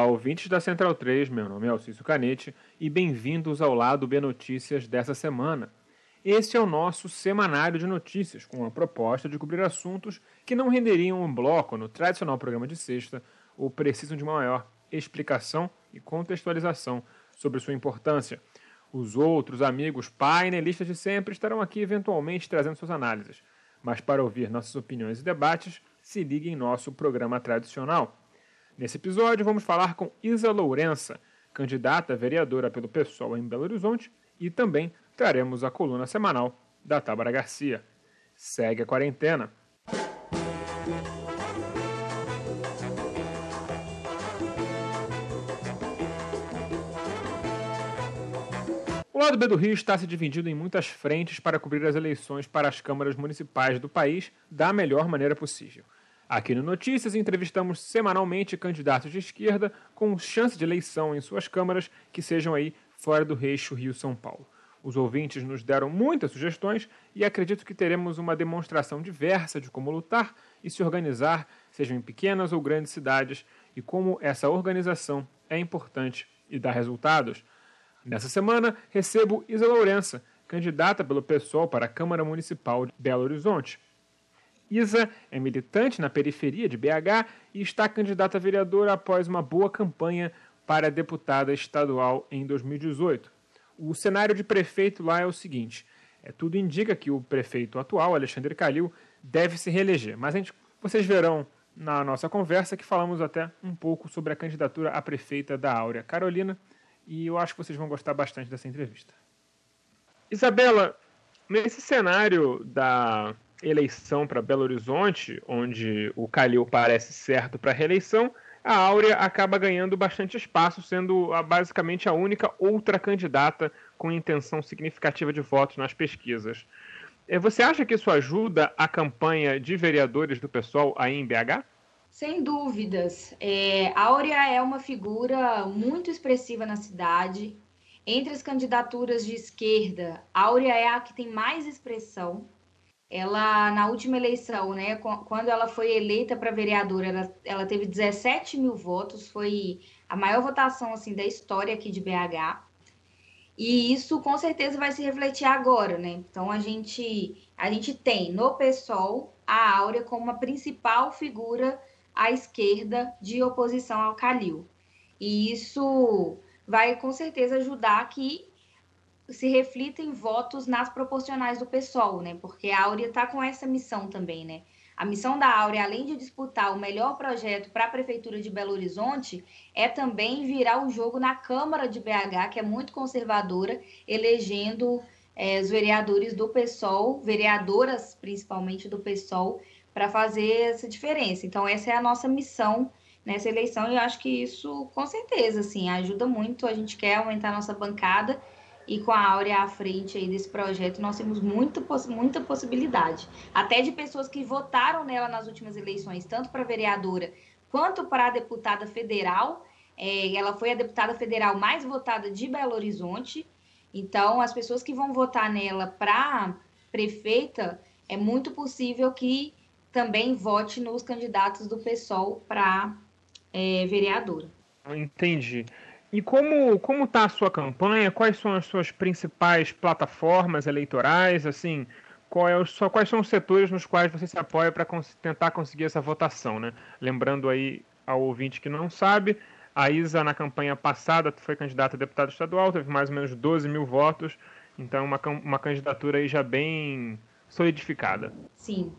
Olá, ouvintes da Central 3, meu nome é Alcício Canete e bem-vindos ao Lado B Notícias dessa semana. Este é o nosso semanário de notícias, com a proposta de cobrir assuntos que não renderiam um bloco no tradicional programa de sexta ou precisam de uma maior explicação e contextualização sobre sua importância. Os outros amigos painelistas de sempre estarão aqui eventualmente trazendo suas análises, mas para ouvir nossas opiniões e debates, se ligue em nosso programa tradicional. Nesse episódio, vamos falar com Isa Lourença, candidata a vereadora pelo PSOL em Belo Horizonte, e também traremos a coluna semanal da Tábara Garcia. Segue a quarentena. O lado B do Rio está se dividindo em muitas frentes para cobrir as eleições para as câmaras municipais do país da melhor maneira possível. Aqui no Notícias entrevistamos semanalmente candidatos de esquerda com chance de eleição em suas câmaras que sejam aí fora do Reixo Rio-São Paulo. Os ouvintes nos deram muitas sugestões e acredito que teremos uma demonstração diversa de como lutar e se organizar, sejam em pequenas ou grandes cidades, e como essa organização é importante e dá resultados. Nessa semana, recebo Isa Lourença, candidata pelo PSOL para a Câmara Municipal de Belo Horizonte. Isa é militante na periferia de BH e está candidata a vereadora após uma boa campanha para deputada estadual em 2018 o cenário de prefeito lá é o seguinte: é, tudo indica que o prefeito atual, Alexandre Calil, deve se reeleger. Mas a gente, vocês verão na nossa conversa que falamos até um pouco sobre a candidatura a prefeita da Áurea Carolina, e eu acho que vocês vão gostar bastante dessa entrevista. Isabela, nesse cenário da eleição para Belo Horizonte, onde o Calil parece certo para a reeleição, a Áurea acaba ganhando bastante espaço, sendo basicamente a única outra candidata com intenção significativa de votos nas pesquisas. É, você acha que isso ajuda a campanha de vereadores do pessoal aí em BH? Sem dúvidas. É, Áurea é uma figura muito expressiva na cidade. Entre as candidaturas de esquerda, Áurea é a que tem mais expressão ela na última eleição, né, quando ela foi eleita para vereadora, ela, ela, teve 17 mil votos, foi a maior votação assim da história aqui de BH. E isso com certeza vai se refletir agora, né? Então a gente a gente tem no PSOL a Áurea como a principal figura à esquerda de oposição ao Calil. E isso vai com certeza ajudar que se reflita em votos nas proporcionais do PSOL, né? Porque a Áurea está com essa missão também, né? A missão da Áurea, além de disputar o melhor projeto para a Prefeitura de Belo Horizonte, é também virar o jogo na Câmara de BH, que é muito conservadora, elegendo é, os vereadores do PSOL, vereadoras principalmente do PSOL, para fazer essa diferença. Então, essa é a nossa missão nessa eleição e eu acho que isso, com certeza, assim, ajuda muito. A gente quer aumentar a nossa bancada e com a Áurea à frente aí desse projeto, nós temos muito, muita possibilidade. Até de pessoas que votaram nela nas últimas eleições, tanto para vereadora quanto para a deputada federal. É, ela foi a deputada federal mais votada de Belo Horizonte. Então, as pessoas que vão votar nela para prefeita, é muito possível que também vote nos candidatos do PSOL para é, vereadora. Entendi. E como como está a sua campanha? Quais são as suas principais plataformas eleitorais? Assim, é só, quais são os setores nos quais você se apoia para cons tentar conseguir essa votação, né? Lembrando aí ao ouvinte que não sabe, a Isa na campanha passada foi candidata a deputada estadual, teve mais ou menos 12 mil votos, então uma, uma candidatura aí já bem solidificada. Sim,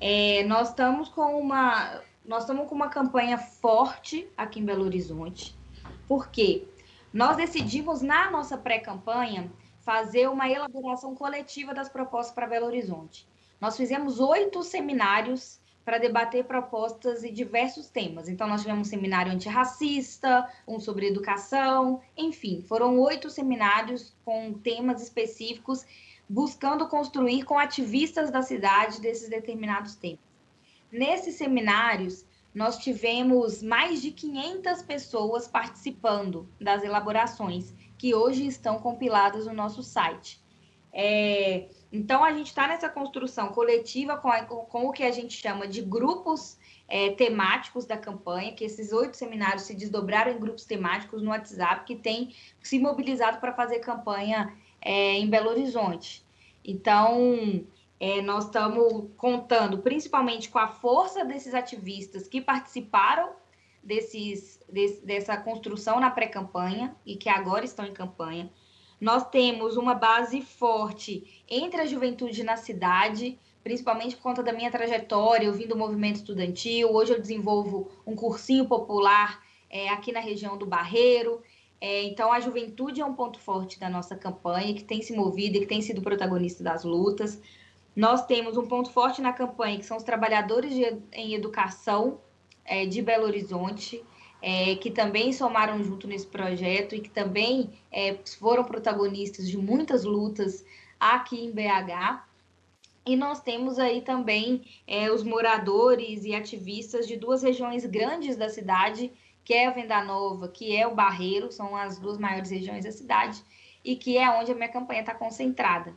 é, nós estamos com uma nós estamos com uma campanha forte aqui em Belo Horizonte. Porque nós decidimos, na nossa pré-campanha, fazer uma elaboração coletiva das propostas para Belo Horizonte. Nós fizemos oito seminários para debater propostas e diversos temas. Então, nós tivemos um seminário antirracista, um sobre educação, enfim, foram oito seminários com temas específicos, buscando construir com ativistas da cidade desses determinados temas. Nesses seminários, nós tivemos mais de 500 pessoas participando das elaborações, que hoje estão compiladas no nosso site. É, então, a gente está nessa construção coletiva com, a, com, o que a gente chama de grupos é, temáticos da campanha, que esses oito seminários se desdobraram em grupos temáticos no WhatsApp, que tem se mobilizado para fazer campanha é, em Belo Horizonte. Então, é, nós estamos contando principalmente com a força desses ativistas que participaram desses, desse, dessa construção na pré-campanha e que agora estão em campanha. Nós temos uma base forte entre a juventude na cidade, principalmente por conta da minha trajetória, eu vim do movimento estudantil, hoje eu desenvolvo um cursinho popular é, aqui na região do Barreiro. É, então, a juventude é um ponto forte da nossa campanha, que tem se movido e que tem sido protagonista das lutas. Nós temos um ponto forte na campanha, que são os trabalhadores de, em educação é, de Belo Horizonte, é, que também somaram junto nesse projeto e que também é, foram protagonistas de muitas lutas aqui em BH. E nós temos aí também é, os moradores e ativistas de duas regiões grandes da cidade, que é a Venda Nova, que é o Barreiro, são as duas maiores regiões da cidade, e que é onde a minha campanha está concentrada.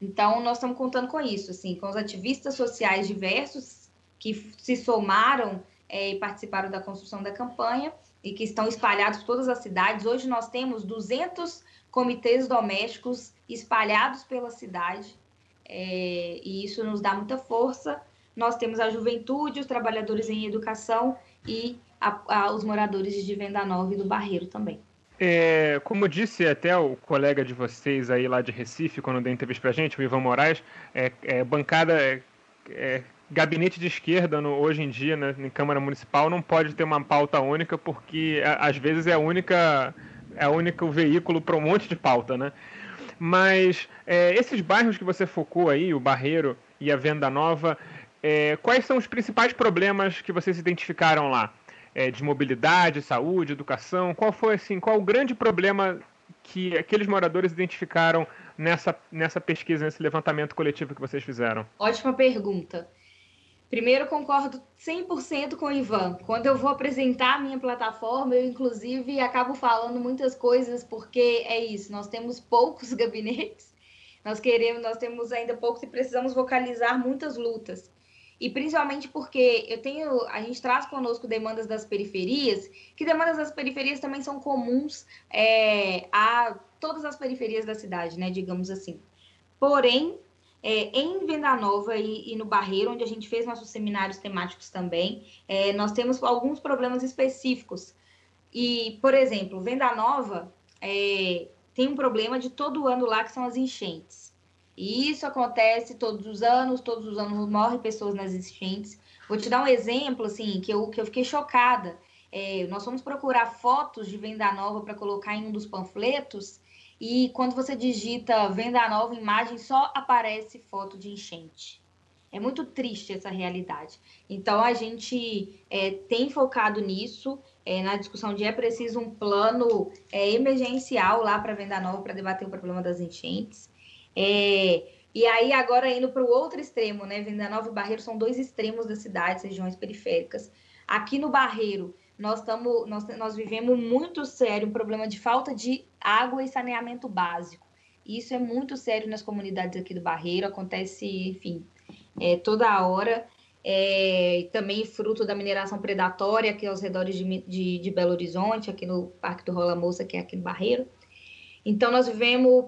Então, nós estamos contando com isso, assim, com os ativistas sociais diversos que se somaram é, e participaram da construção da campanha e que estão espalhados por todas as cidades. Hoje nós temos 200 comitês domésticos espalhados pela cidade é, e isso nos dá muita força. Nós temos a juventude, os trabalhadores em educação e a, a, os moradores de Venda Nova e do Barreiro também. É, como disse até o colega de vocês aí lá de Recife, quando deu entrevista pra gente, o Ivan Moraes, é, é bancada, é, é gabinete de esquerda no, hoje em dia na, na, Câmara Municipal não pode ter uma pauta única, porque às vezes é a única é o único veículo para um monte de pauta, né? Mas é, esses bairros que você focou aí, o Barreiro e a Venda Nova, é, quais são os principais problemas que vocês identificaram lá? É, de mobilidade, saúde, educação? Qual foi assim? Qual o grande problema que aqueles moradores identificaram nessa, nessa pesquisa, nesse levantamento coletivo que vocês fizeram? Ótima pergunta. Primeiro, concordo 100% com o Ivan. Quando eu vou apresentar a minha plataforma, eu, inclusive, acabo falando muitas coisas, porque é isso, nós temos poucos gabinetes, nós queremos, nós temos ainda poucos e precisamos vocalizar muitas lutas. E principalmente porque eu tenho, a gente traz conosco demandas das periferias, que demandas das periferias também são comuns é, a todas as periferias da cidade, né, digamos assim. Porém, é, em Venda Nova e, e, no Barreiro, onde a gente fez nossos seminários temáticos também, é, nós temos alguns problemas específicos. E, por exemplo, Venda Nova é, tem um problema de todo ano lá, que são as enchentes. E isso acontece todos os anos, todos os anos morrem pessoas nas enchentes. Vou te dar um exemplo, assim, que eu, que eu fiquei chocada. É, nós fomos procurar fotos de Venda Nova para colocar em um dos panfletos e quando você digita venda nova imagem, só aparece foto de enchente. É muito triste essa realidade. Então, a gente é, tem focado nisso, é, na discussão de é preciso um plano é, emergencial lá para Venda Nova para debater o problema das enchentes. É, e aí, agora indo para o outro extremo, né? Venda Nova e Barreiro são dois extremos das cidades, regiões periféricas. Aqui no Barreiro, nós, tamo, nós, nós vivemos muito sério um problema de falta de água e saneamento básico. Isso é muito sério nas comunidades aqui do Barreiro, acontece, enfim, é, toda hora. É, também fruto da mineração predatória aqui aos redores de, de, de, Belo Horizonte, aqui no Parque do Rola Moça, que é aqui no Barreiro. Então, nós vivemos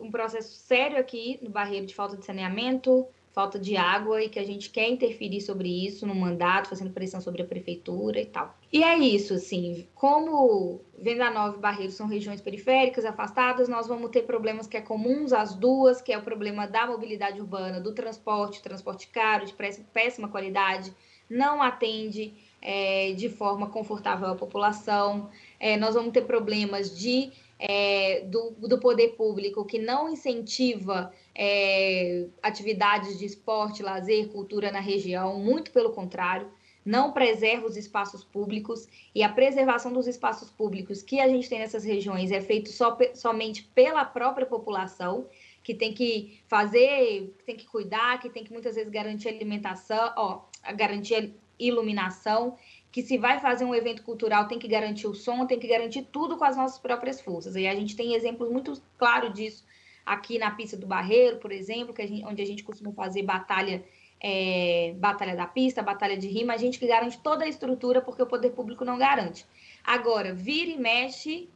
um, processo sério aqui no Barreiro de falta de saneamento, falta de água e que a gente quer interferir sobre isso no mandato, fazendo pressão sobre a prefeitura e tal. E é isso, assim, como Venda Nova e Barreiros são regiões periféricas, afastadas, nós vamos ter problemas que é comuns às duas, que é o problema da mobilidade urbana, do transporte, transporte caro, de péssima qualidade, não atende é, de forma confortável à população. É, nós vamos ter problemas de é, do, do poder público que não incentiva é, atividades de esporte, lazer, cultura na região, muito pelo contrário, não preserva os espaços públicos e a preservação dos espaços públicos que a gente tem nessas regiões é feito só, somente pela própria população, que tem que fazer, que tem que cuidar, que tem que muitas vezes garantir alimentação, ó, garantir iluminação que se vai fazer um evento cultural tem que garantir o som, tem que garantir tudo com as nossas próprias forças. E a gente tem exemplos muito claros disso aqui na pista do Barreiro, por exemplo, que a gente, onde a gente costuma fazer batalha é, batalha da pista, batalha de rima, a gente que garante toda a estrutura, porque o poder público não garante. Agora, vira e mexe,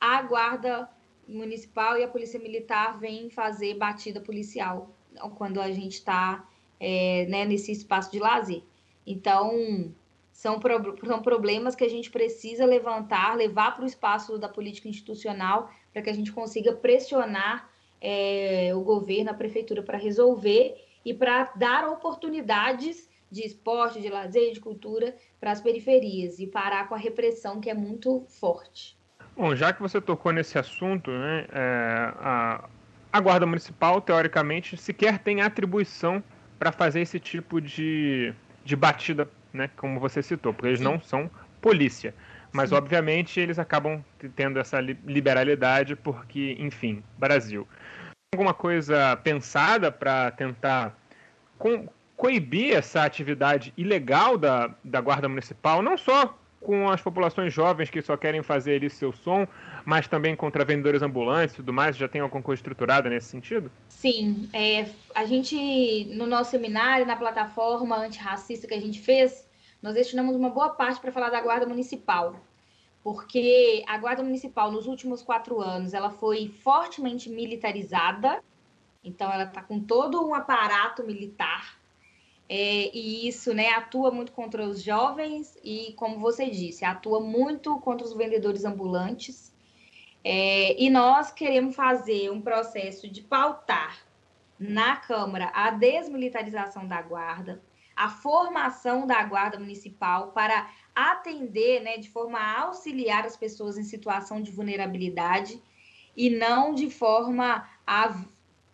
a guarda municipal e a polícia militar vêm fazer batida policial quando a gente está é, né, nesse espaço de lazer. Então, são, pro, são problemas que a gente precisa levantar, levar para o espaço da política institucional, para que a gente consiga pressionar é, o governo, a prefeitura, para resolver e para dar oportunidades de esporte, de lazer, de cultura para as periferias e parar com a repressão que é muito forte. Bom, já que você tocou nesse assunto, né, é, a, a Guarda Municipal, teoricamente, sequer tem atribuição para fazer esse tipo de, de batida, né, como você citou, porque eles Sim. não são polícia. Mas, Sim. obviamente, eles acabam tendo essa liberalidade porque, enfim, Brasil. Alguma coisa pensada para tentar co coibir essa atividade ilegal da, da Guarda Municipal, não só com as populações jovens que só querem fazer ali seu som, mas também contra vendedores ambulantes e tudo mais? Já tem alguma coisa estruturada nesse sentido? Sim. É, a gente, no nosso seminário, na plataforma antirracista que a gente fez, nós destinamos uma boa parte para falar da Guarda Municipal. Porque a Guarda Municipal, nos últimos quatro anos, ela foi fortemente militarizada. Então, ela está com todo um aparato militar é, e isso né, atua muito contra os jovens e, como você disse, atua muito contra os vendedores ambulantes. É, e nós queremos fazer um processo de pautar na Câmara a desmilitarização da Guarda, a formação da Guarda Municipal para atender né, de forma a auxiliar as pessoas em situação de vulnerabilidade e não de forma a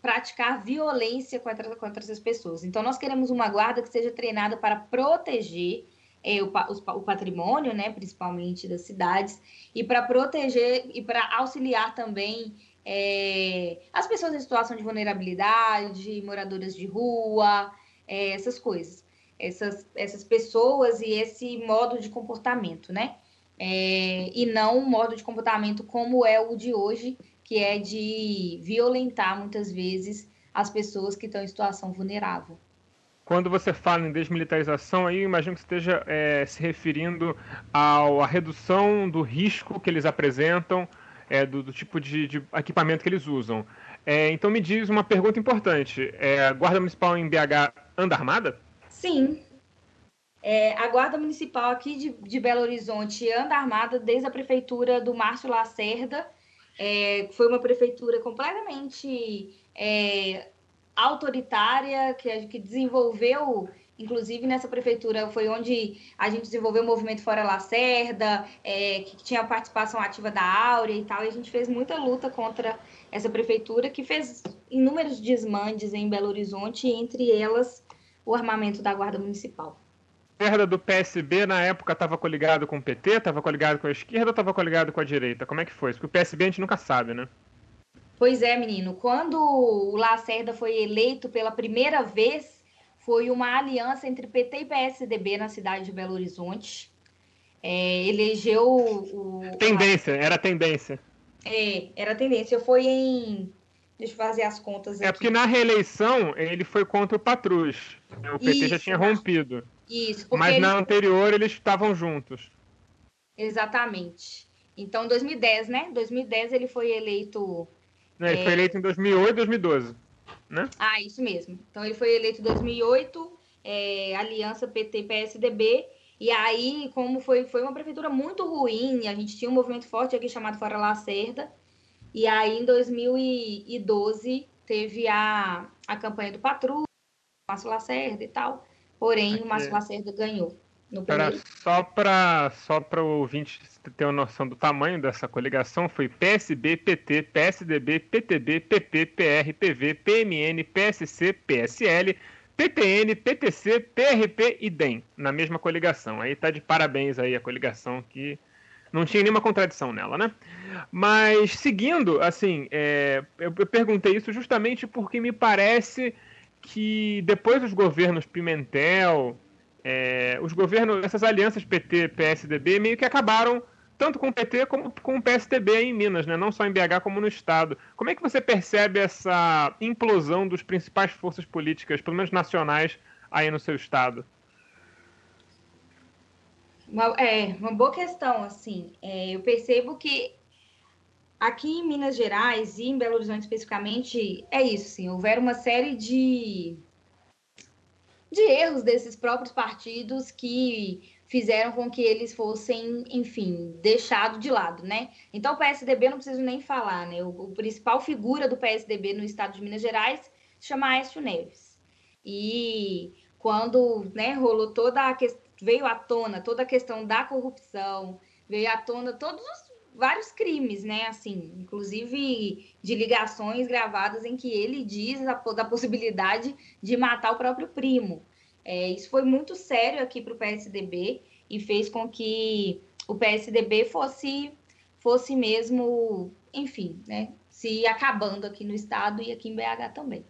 praticar violência contra, contra essas pessoas. Então, nós queremos uma guarda que seja treinada para proteger é, o, o, patrimônio, né, principalmente das cidades, e para proteger e para auxiliar também é, as pessoas em situação de vulnerabilidade, moradoras de rua, é, essas coisas. Essas, essas pessoas e esse modo de comportamento, né? É, e não um modo de comportamento como é o de hoje, que é de violentar muitas vezes as pessoas que estão em situação vulnerável. Quando você fala em desmilitarização, aí imagino que você esteja é, se referindo à redução do risco que eles apresentam, é, do, do, tipo de, de, equipamento que eles usam. É, então me diz uma pergunta importante: é, a Guarda Municipal em BH anda armada? Sim. É, a Guarda Municipal aqui de, de Belo Horizonte anda armada desde a prefeitura do Márcio Lacerda é, foi uma prefeitura completamente é, autoritária, que, que desenvolveu inclusive nessa prefeitura foi onde a gente desenvolveu o movimento Fora Lacerda, é, que tinha a participação ativa da Áurea e tal, e a gente fez muita luta contra essa prefeitura, que fez inúmeros desmandes em Belo Horizonte, entre elas o armamento da Guarda Municipal esquerda do PSB na época estava coligado com o PT, estava coligado com a esquerda ou estava coligado com a direita? Como é que foi? Porque o PSB a gente nunca sabe, né? Pois é, menino. Quando o Lacerda foi eleito pela primeira vez, foi uma aliança entre PT e PSDB na cidade de Belo Horizonte. É, elegeu o. Tendência, era tendência. É, era tendência. Foi em. Deixa eu fazer as contas é aqui. É porque na reeleição ele foi contra o Patrus. O PT Isso, já tinha rompido. Isso. Mas eles... na anterior eles estavam juntos. Exatamente. Então, 2010, né? 2010 ele foi eleito. Não, ele é... foi eleito em 2008 e 2012, né? Ah, isso mesmo. Então, ele foi eleito em 2008, é, aliança PT-PSDB. E aí, como foi, foi uma prefeitura muito ruim, a gente tinha um movimento forte aqui chamado Fora Lacerda. E aí, em 2012, teve a, a campanha do Patrulha, Márcio Lacerda e tal. Porém, Aqui... o Márcio Lacerda ganhou. No primeiro. só para só para o ouvinte ter uma noção do tamanho dessa coligação, foi PSB, PT, PSDB, PTB, PP, PR, PV, PMN, PSC, PSL, PTN, PTC, PRP e DEM, na mesma coligação. Aí tá de parabéns aí a coligação que não tinha nenhuma contradição nela, né? Mas seguindo, assim, é, eu, eu perguntei isso justamente porque me parece que depois dos governos Pimentel, é, os governos, essas alianças PT, PSDB, meio que acabaram tanto com o PT como com o PSDB em Minas, né? não só em BH como no Estado. Como é que você percebe essa implosão dos principais forças políticas, pelo menos nacionais, aí no seu Estado? Uma, é, uma boa questão, assim. É, eu percebo que aqui em Minas Gerais e em Belo Horizonte especificamente, é isso, sim. Houveram uma série de, de erros desses próprios partidos que fizeram com que eles fossem, enfim, deixados de lado, né? Então, o PSDB não preciso nem falar, né? O, o principal figura do PSDB no estado de Minas Gerais se chama Aécio Neves. E quando né, rolou toda a questão, veio à tona toda a questão da corrupção, veio à tona todos os vários crimes, né? Assim, inclusive de ligações gravadas em que ele diz a, da possibilidade de matar o próprio primo. É, isso foi muito sério aqui para o PSDB e fez com que o PSDB fosse, fosse mesmo, enfim, né, se acabando aqui no estado e aqui em BH também.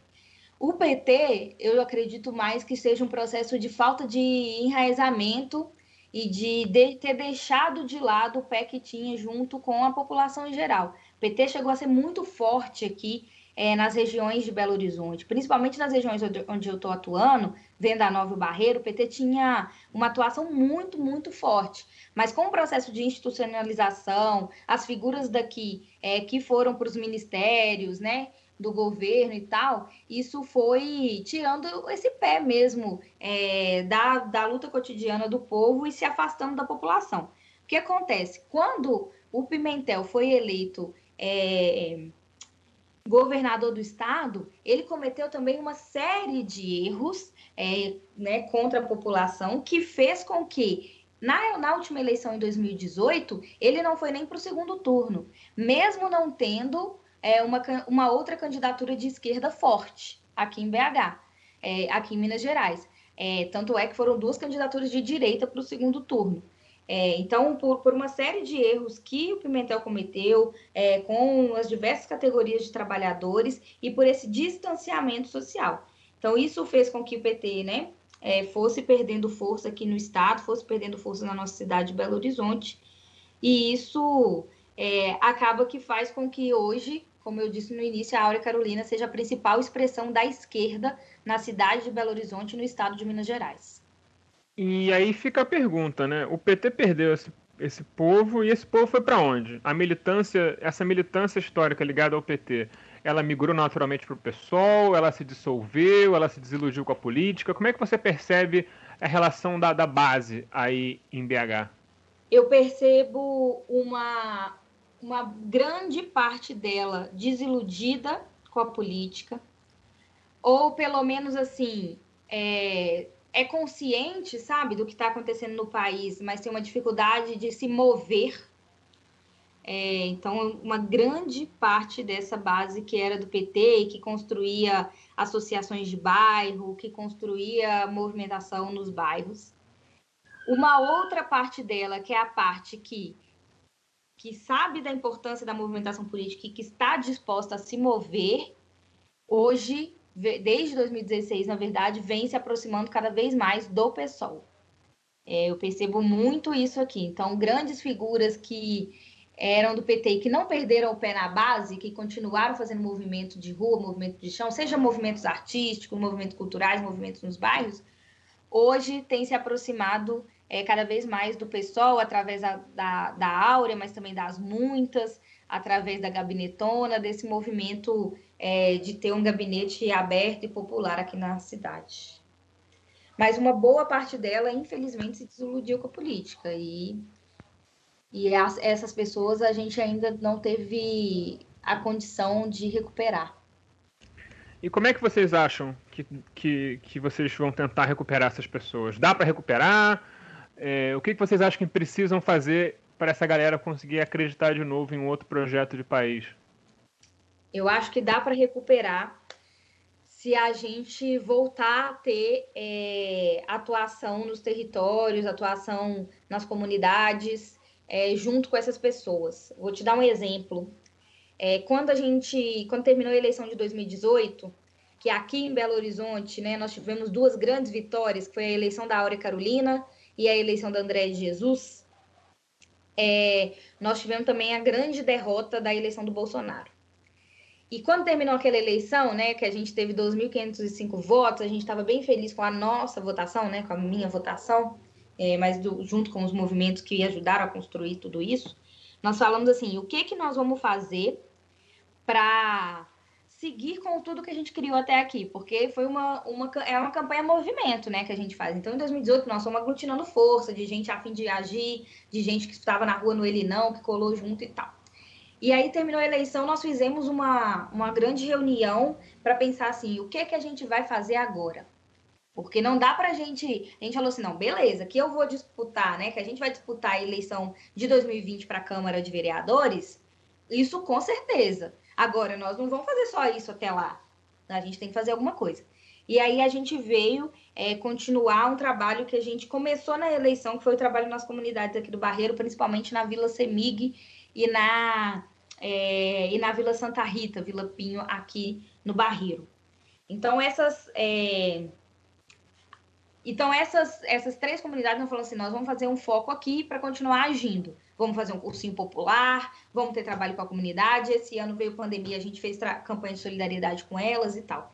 O PT, eu acredito mais que seja um processo de falta de enraizamento e de, de, ter deixado de lado o pé que tinha junto com a população em geral. O PT chegou a ser muito forte aqui é, nas regiões de Belo Horizonte, principalmente nas regiões onde eu estou atuando, Venda Nova e Barreiro, o PT tinha uma atuação muito, muito forte. Mas com o processo de institucionalização, as figuras daqui é, que foram para os ministérios, né? Do governo e tal, isso foi tirando esse pé mesmo é, da, da luta cotidiana do povo e se afastando da população. O que acontece? Quando o Pimentel foi eleito é, governador do estado, ele cometeu também uma série de erros é, né, contra a população que fez com que na, na, última eleição em 2018, ele não foi nem para o segundo turno, mesmo não tendo é, uma, uma outra candidatura de esquerda forte aqui em BH, é, aqui em Minas Gerais. É, tanto é que foram duas candidaturas de direita para o segundo turno. É, então, por, por, uma série de erros que o Pimentel cometeu, é, com as diversas categorias de trabalhadores e por esse distanciamento social. Então, isso fez com que o PT né, é, fosse perdendo força aqui no estado, fosse perdendo força na nossa cidade de Belo Horizonte. E isso é, acaba que faz com que hoje, como eu disse no início, a Áurea Carolina seja a principal expressão da esquerda na cidade de Belo Horizonte, no estado de Minas Gerais. E aí fica a pergunta, né? O PT perdeu esse, esse povo e esse povo foi para onde? A militância, essa militância histórica ligada ao PT, ela migrou naturalmente para o PSOL, ela se dissolveu, ela se desiludiu com a política. Como é que você percebe a relação da, da base aí em BH? Eu percebo uma, uma grande parte dela desiludida com a política, ou pelo menos assim, é, é consciente, sabe, do que está acontecendo no país, mas tem uma dificuldade de se mover. É, então, uma grande parte dessa base que era do PT e que construía associações de bairro, que construía movimentação nos bairros. Uma outra parte dela, que é a parte que, que sabe da importância da movimentação política e que está disposta a se mover, hoje desde 2016, na verdade, vem se aproximando cada vez mais do PSOL. É, eu percebo muito isso aqui. Então, grandes figuras que eram do PT e que não perderam o pé na base, que continuaram fazendo movimento de rua, movimento de chão, seja movimentos artísticos, movimentos culturais, movimentos nos bairros, hoje tem se aproximado é, cada vez mais do PSOL, através da, da, da Áurea, mas também das muitas, através da gabinetona, desse movimento é, de ter um gabinete aberto e popular aqui na cidade. Mas uma boa parte dela, infelizmente, se desiludiu com a política. E, e as, essas pessoas a gente ainda não teve a condição de recuperar. E como é que vocês acham que, que, que vocês vão tentar recuperar essas pessoas? Dá para recuperar? É, o que, que vocês acham que precisam fazer para essa galera conseguir acreditar de novo em um outro projeto de país? Eu acho que dá para recuperar se a gente voltar a ter é, atuação nos territórios, atuação nas comunidades, é, junto com essas pessoas. Vou te dar um exemplo. É, quando a gente, quando terminou a eleição de 2018, que aqui em Belo Horizonte, né, nós tivemos duas grandes vitórias, que foi a eleição da Áurea Carolina e a eleição da André Jesus. é, nós tivemos também a grande derrota da eleição do Bolsonaro. E quando terminou aquela eleição, né, que a gente teve 2.505 votos, a gente estava bem feliz com a nossa votação, né, com a minha votação, é, mas do, junto com os movimentos que ajudaram a construir tudo isso, nós falamos assim, o que que nós vamos fazer para seguir com tudo que a gente criou até aqui, porque foi uma, uma, é uma campanha movimento, né, que a gente faz. Então, em 2018, nós fomos aglutinando força de gente a fim de agir, de gente que estava na rua no Ele Não, que colou junto e tal. E aí terminou a eleição, nós fizemos uma, uma grande reunião para pensar assim, o que que a gente vai fazer agora? Porque não dá para a gente. A gente falou assim, não, beleza, que eu vou disputar, né? Que a gente vai disputar a eleição de 2020 para a Câmara de Vereadores, isso com certeza. Agora, nós não vamos fazer só isso até lá. A gente tem que fazer alguma coisa. E aí a gente veio é, continuar um trabalho que a gente começou na eleição, que foi o trabalho nas comunidades aqui do Barreiro, principalmente na Vila Semig e na, é, e na Vila Santa Rita, Vila Pinho, aqui no Barreiro. Então, essas. É... Então, essas, essas três comunidades não falam assim: nós vamos fazer um foco aqui para continuar agindo. Vamos fazer um cursinho popular, vamos ter trabalho com a comunidade. Esse ano veio pandemia, a gente fez campanha de solidariedade com elas e tal.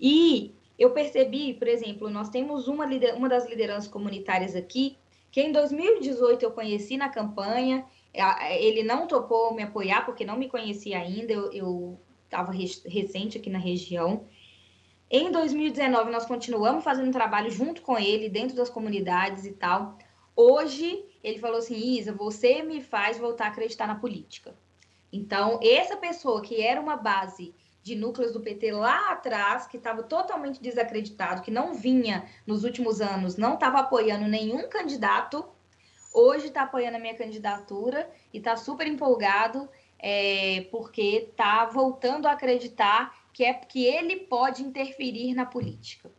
E eu percebi, por exemplo, nós temos uma, uma das lideranças comunitárias aqui, que em 2018 eu conheci na campanha ele não topou me apoiar porque não me conhecia ainda, eu estava recente aqui na região. Em 2019, nós continuamos fazendo trabalho junto com ele, dentro das comunidades e tal. Hoje, ele falou assim: Isa, você me faz voltar a acreditar na política. Então, essa pessoa que era uma base de núcleos do PT lá atrás, que estava totalmente desacreditado, que não vinha nos últimos anos, não estava apoiando nenhum candidato, hoje está apoiando a minha candidatura e está super empolgado é, porque está voltando a acreditar que é que ele pode interferir na política.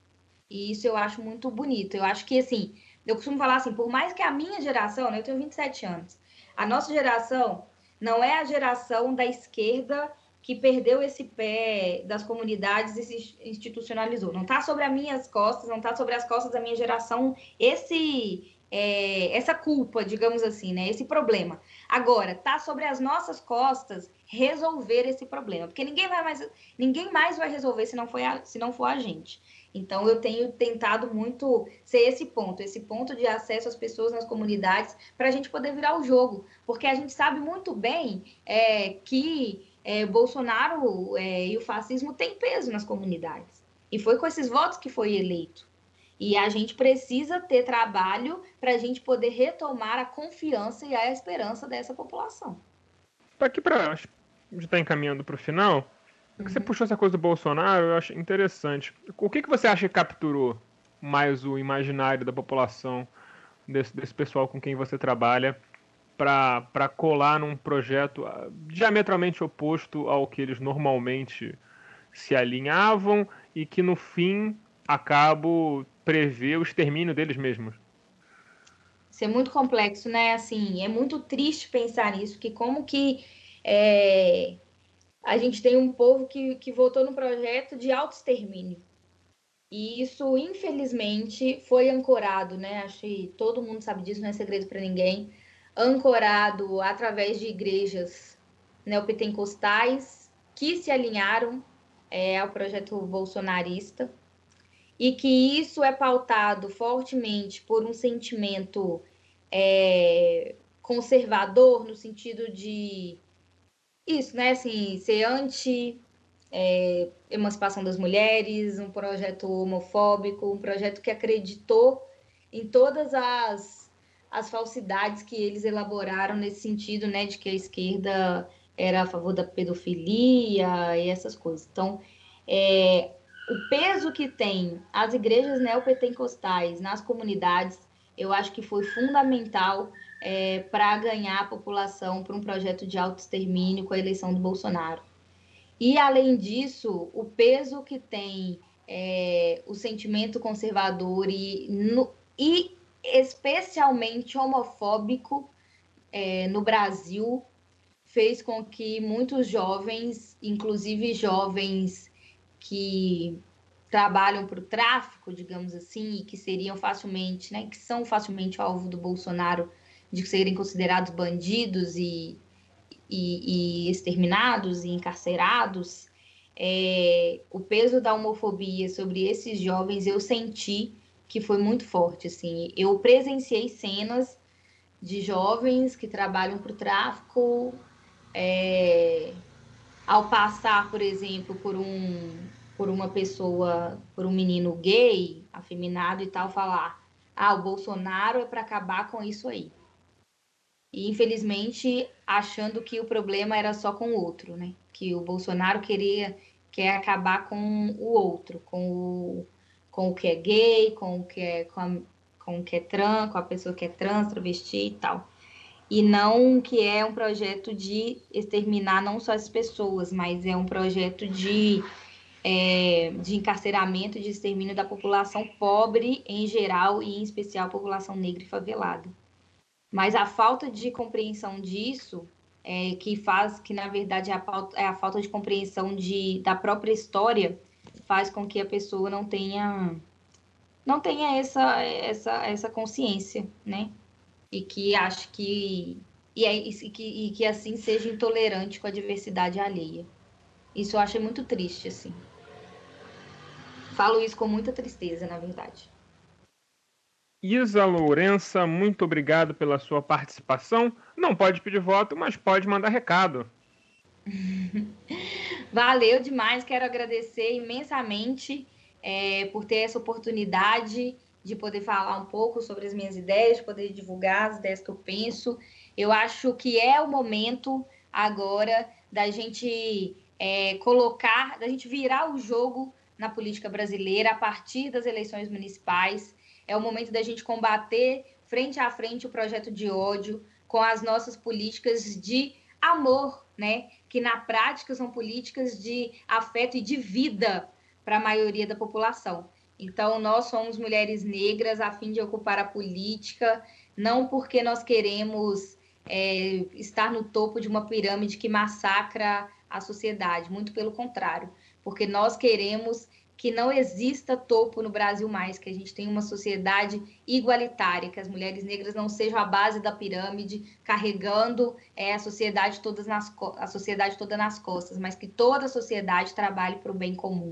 E isso eu acho muito bonito. Eu acho que assim, eu costumo falar assim, por mais que a minha geração, né, eu tenho 27 anos, a nossa geração não é a geração da esquerda que perdeu esse pé das comunidades e se institucionalizou. Não está sobre as minhas costas, não está sobre as costas da minha geração esse é, essa culpa, digamos assim, né? Esse problema. Agora, tá sobre as nossas costas resolver esse problema, porque ninguém vai mais, ninguém mais vai resolver se não for a, se não for a gente. Então, eu tenho tentado muito ser esse ponto, esse ponto de acesso às pessoas nas comunidades, para a gente poder virar o jogo, porque a gente sabe muito bem é, que é, Bolsonaro é, e o fascismo têm peso nas comunidades. E foi com esses votos que foi eleito. E a gente precisa ter trabalho para a gente poder retomar a confiança e a esperança dessa população. Tá aqui para gente está encaminhando para o final. Uhum. Você puxou essa coisa do Bolsonaro, eu acho interessante. O que, que você acha que capturou mais o imaginário da população, desse, desse pessoal com quem você trabalha, para colar num projeto ah, diametralmente oposto ao que eles normalmente se alinhavam e que no fim acabo prever o extermínio deles mesmos. Isso é muito complexo, né? Assim, é muito triste pensar nisso, que como que é, a gente tem um povo que, que votou no projeto de auto-extermínio. E isso, infelizmente, foi ancorado, né? Acho que todo mundo sabe disso, não é segredo para ninguém. Ancorado através de igrejas neopentecostais que se alinharam é, ao projeto bolsonarista e que isso é pautado fortemente por um sentimento é, conservador no sentido de isso, né? Assim, ser anti é, emancipação das mulheres, um projeto homofóbico, um projeto que acreditou em todas as, as falsidades que eles elaboraram nesse sentido, né? De que a esquerda era a favor da pedofilia e essas coisas. Então, é, o peso que tem as igrejas neopentecostais nas comunidades, eu acho que foi fundamental é, para ganhar a população para um projeto de autoextermínio com a eleição do Bolsonaro. E, além disso, o peso que tem é, o sentimento conservador e, no, e especialmente homofóbico é, no Brasil fez com que muitos jovens, inclusive jovens que trabalham para o tráfico, digamos assim, e que seriam facilmente, né, que são facilmente alvo do Bolsonaro, de serem considerados bandidos e, e, e exterminados e encarcerados, é, o peso da homofobia sobre esses jovens eu senti que foi muito forte. Assim, eu presenciei cenas de jovens que trabalham para o tráfico, é, ao passar, por exemplo, por um por uma pessoa, por um menino gay, afeminado e tal, falar: ah, o Bolsonaro é para acabar com isso aí. E infelizmente achando que o problema era só com o outro, né? Que o Bolsonaro queria quer acabar com o outro, com o, com o que é gay, com o que é com, a, com o que é trans, com a pessoa que é trans, travesti e tal. E não que é um projeto de exterminar não só as pessoas, mas é um projeto de é, de encarceramento de extermínio da população pobre em geral e em especial a população negra e favelada. Mas a falta de compreensão disso, é, que faz que na verdade a, falta, é a falta de compreensão de, da própria história, faz com que a pessoa não tenha não tenha essa essa, essa consciência, né? E que ache que e, é, e, que, e que assim seja intolerante com a diversidade alheia. Isso eu achei muito triste, assim. Falo isso com muita tristeza, na verdade. Isa Lourença, muito obrigado pela sua participação. Não pode pedir voto, mas pode mandar recado. Valeu demais, quero agradecer imensamente é, por ter essa oportunidade de poder falar um pouco sobre as minhas ideias, de poder divulgar as ideias que eu penso. Eu acho que é o momento agora da gente é, colocar, da gente virar o jogo na política brasileira a partir das eleições municipais. É o momento da gente combater frente a frente o projeto de ódio com as nossas políticas de amor, né? Que na prática são políticas de afeto e de vida para a maioria da população. Então, nós somos mulheres negras a fim de ocupar a política, não porque nós queremos é, estar no topo de uma pirâmide que massacra a sociedade, muito pelo contrário porque nós queremos que não exista topo no Brasil mais, que a gente tenha uma sociedade igualitária, que as mulheres negras não sejam a base da pirâmide, carregando é, a, sociedade todas nas, a sociedade toda nas costas, mas que toda a sociedade trabalhe para o bem comum.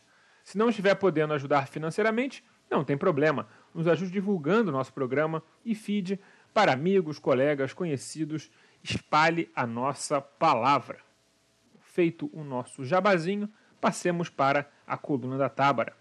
Se não estiver podendo ajudar financeiramente, não tem problema. Nos ajude divulgando nosso programa e feed para amigos, colegas, conhecidos. Espalhe a nossa palavra. Feito o nosso jabazinho, passemos para a coluna da Tábara.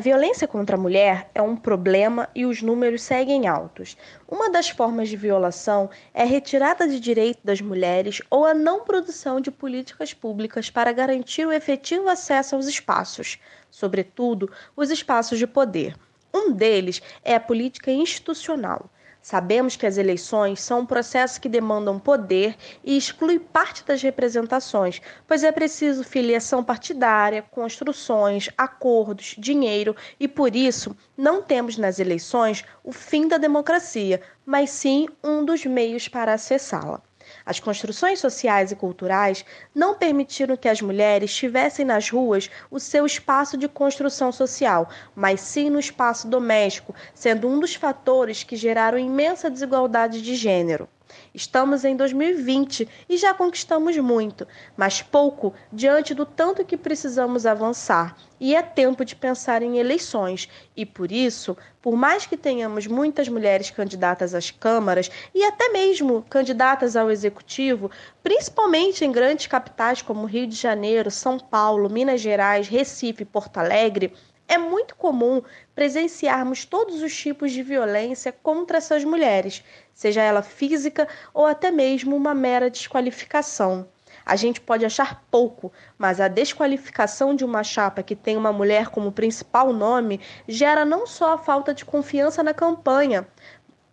A violência contra a mulher é um problema e os números seguem altos. Uma das formas de violação é a retirada de direito das mulheres ou a não produção de políticas públicas para garantir o efetivo acesso aos espaços, sobretudo os espaços de poder. Um deles é a política institucional. Sabemos que as eleições são um processo que demandam poder e exclui parte das representações, pois é preciso filiação partidária, construções, acordos, dinheiro e por isso não temos nas eleições o fim da democracia, mas sim um dos meios para acessá-la. As construções sociais e culturais não permitiram que as mulheres tivessem nas ruas o seu espaço de construção social, mas sim no espaço doméstico, sendo um dos fatores que geraram imensa desigualdade de gênero. Estamos em 2020 e já conquistamos muito, mas pouco diante do tanto que precisamos avançar. E é tempo de pensar em eleições. E por isso, por mais que tenhamos muitas mulheres candidatas às câmaras e até mesmo candidatas ao executivo, principalmente em grandes capitais como Rio de Janeiro, São Paulo, Minas Gerais, Recife e Porto Alegre, é muito comum presenciarmos todos os tipos de violência contra essas mulheres, seja ela física ou até mesmo uma mera desqualificação. A gente pode achar pouco, mas a desqualificação de uma chapa que tem uma mulher como principal nome gera não só a falta de confiança na campanha,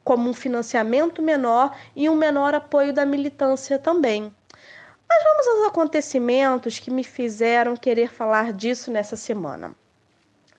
como um financiamento menor e um menor apoio da militância também. Mas vamos aos acontecimentos que me fizeram querer falar disso nessa semana.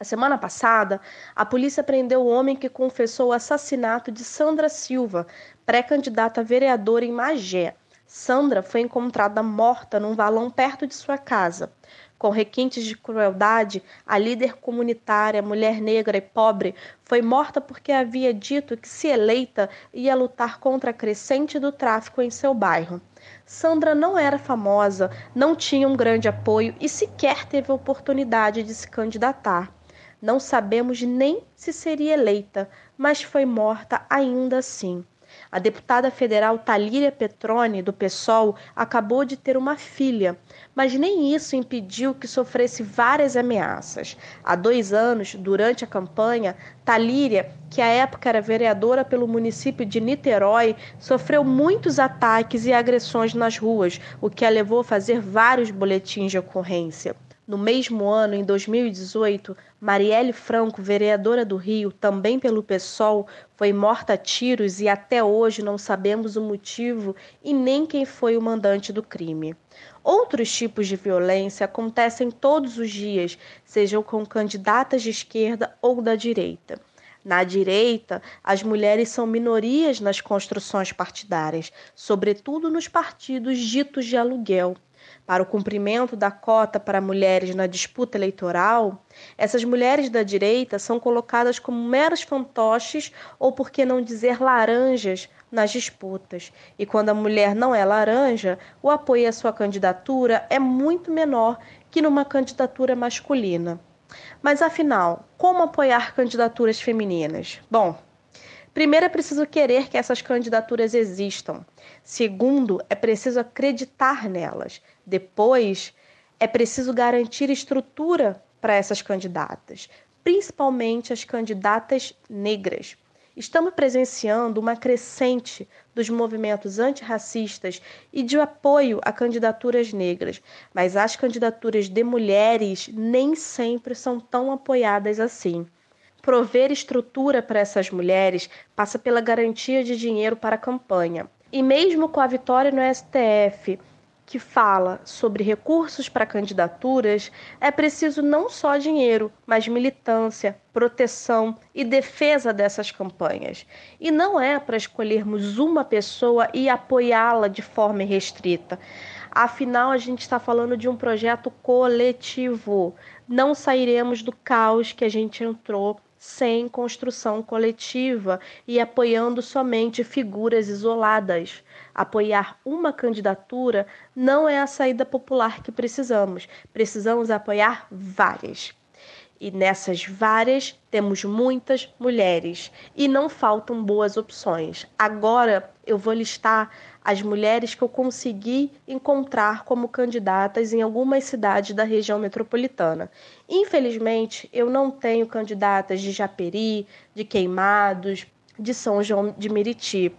A semana passada, a polícia prendeu o homem que confessou o assassinato de Sandra Silva, pré-candidata a vereadora em Magé. Sandra foi encontrada morta num valão perto de sua casa. Com requintes de crueldade, a líder comunitária, mulher negra e pobre, foi morta porque havia dito que, se eleita, ia lutar contra a crescente do tráfico em seu bairro. Sandra não era famosa, não tinha um grande apoio e sequer teve oportunidade de se candidatar. Não sabemos nem se seria eleita, mas foi morta ainda assim. A deputada federal Talíria Petroni, do PSOL, acabou de ter uma filha, mas nem isso impediu que sofresse várias ameaças. Há dois anos, durante a campanha, Talíria, que à época era vereadora pelo município de Niterói, sofreu muitos ataques e agressões nas ruas, o que a levou a fazer vários boletins de ocorrência. No mesmo ano, em 2018, Marielle Franco, vereadora do Rio, também pelo PSOL, foi morta a tiros e até hoje não sabemos o motivo e nem quem foi o mandante do crime. Outros tipos de violência acontecem todos os dias, sejam com candidatas de esquerda ou da direita. Na direita, as mulheres são minorias nas construções partidárias, sobretudo nos partidos ditos de aluguel para o cumprimento da cota para mulheres na disputa eleitoral, essas mulheres da direita são colocadas como meros fantoches ou, por que não dizer, laranjas nas disputas. E quando a mulher não é laranja, o apoio à sua candidatura é muito menor que numa candidatura masculina. Mas afinal, como apoiar candidaturas femininas? Bom, Primeiro, é preciso querer que essas candidaturas existam. Segundo, é preciso acreditar nelas. Depois, é preciso garantir estrutura para essas candidatas, principalmente as candidatas negras. Estamos presenciando uma crescente dos movimentos antirracistas e de apoio a candidaturas negras, mas as candidaturas de mulheres nem sempre são tão apoiadas assim. Prover estrutura para essas mulheres passa pela garantia de dinheiro para a campanha. E mesmo com a vitória no STF, que fala sobre recursos para candidaturas, é preciso não só dinheiro, mas militância, proteção e defesa dessas campanhas. E não é para escolhermos uma pessoa e apoiá-la de forma restrita. Afinal, a gente está falando de um projeto coletivo. Não sairemos do caos que a gente entrou sem construção coletiva e apoiando somente figuras isoladas. Apoiar uma candidatura não é a saída popular que precisamos, precisamos apoiar várias. E nessas várias temos muitas mulheres e não faltam boas opções. Agora eu vou listar as mulheres que eu consegui encontrar como candidatas em algumas cidades da região metropolitana. Infelizmente, eu não tenho candidatas de Japeri, de Queimados, de São João de Meriti.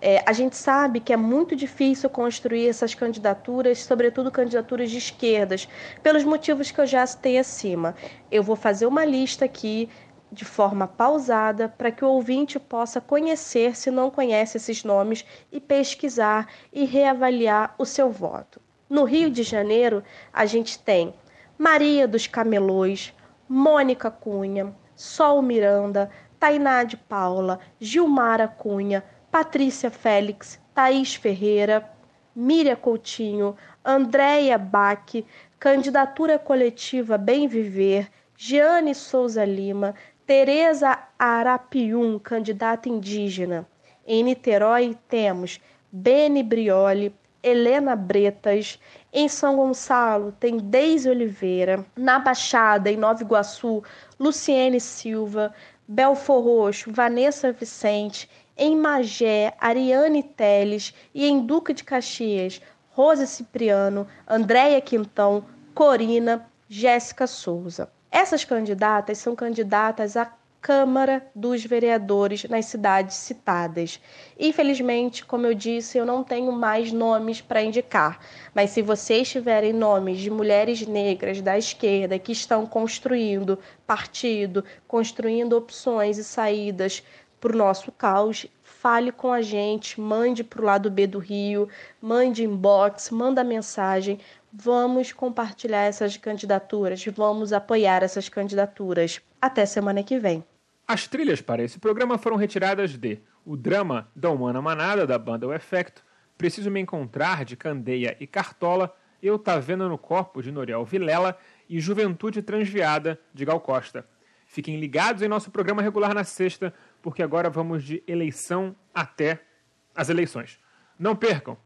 É, a gente sabe que é muito difícil construir essas candidaturas, sobretudo candidaturas de esquerdas, pelos motivos que eu já citei acima. Eu vou fazer uma lista aqui de forma pausada para que o ouvinte possa conhecer, se não conhece esses nomes, e pesquisar e reavaliar o seu voto. No Rio de Janeiro, a gente tem Maria dos Camelões, Mônica Cunha, Sol Miranda, Tainá de Paula, Gilmara Cunha, Patrícia Félix, Thaís Ferreira, Miriam Coutinho, Andréia Bach, Candidatura Coletiva Bem Viver, Giane Souza Lima, Tereza Arapium, candidata indígena. Em Niterói temos Beni Brioli, Helena Bretas. Em São Gonçalo tem Deise Oliveira. Na Baixada, em Nova Iguaçu, Luciene Silva. Belfor Roxo, Vanessa Vicente. Em Magé, Ariane Teles. E em Duque de Caxias, Rose Cipriano, Andréia Quintão, Corina, Jéssica Souza. Essas candidatas são candidatas a Câmara dos Vereadores nas cidades citadas. Infelizmente, como eu disse, eu não tenho mais nomes para indicar, mas se vocês tiverem nomes de mulheres negras da esquerda que estão construindo partido, construindo opções e saídas para o nosso caos, fale com a gente, mande para o lado B do Rio, mande inbox, manda mensagem. Vamos compartilhar essas candidaturas, vamos apoiar essas candidaturas. Até semana que vem. As trilhas para esse programa foram retiradas de O Drama da Humana Manada, da banda O Efecto, Preciso Me Encontrar, de Candeia e Cartola, Eu Tá Vendo no Corpo, de Noriel Vilela e Juventude Transviada, de Gal Costa. Fiquem ligados em nosso programa regular na sexta, porque agora vamos de eleição até as eleições. Não percam!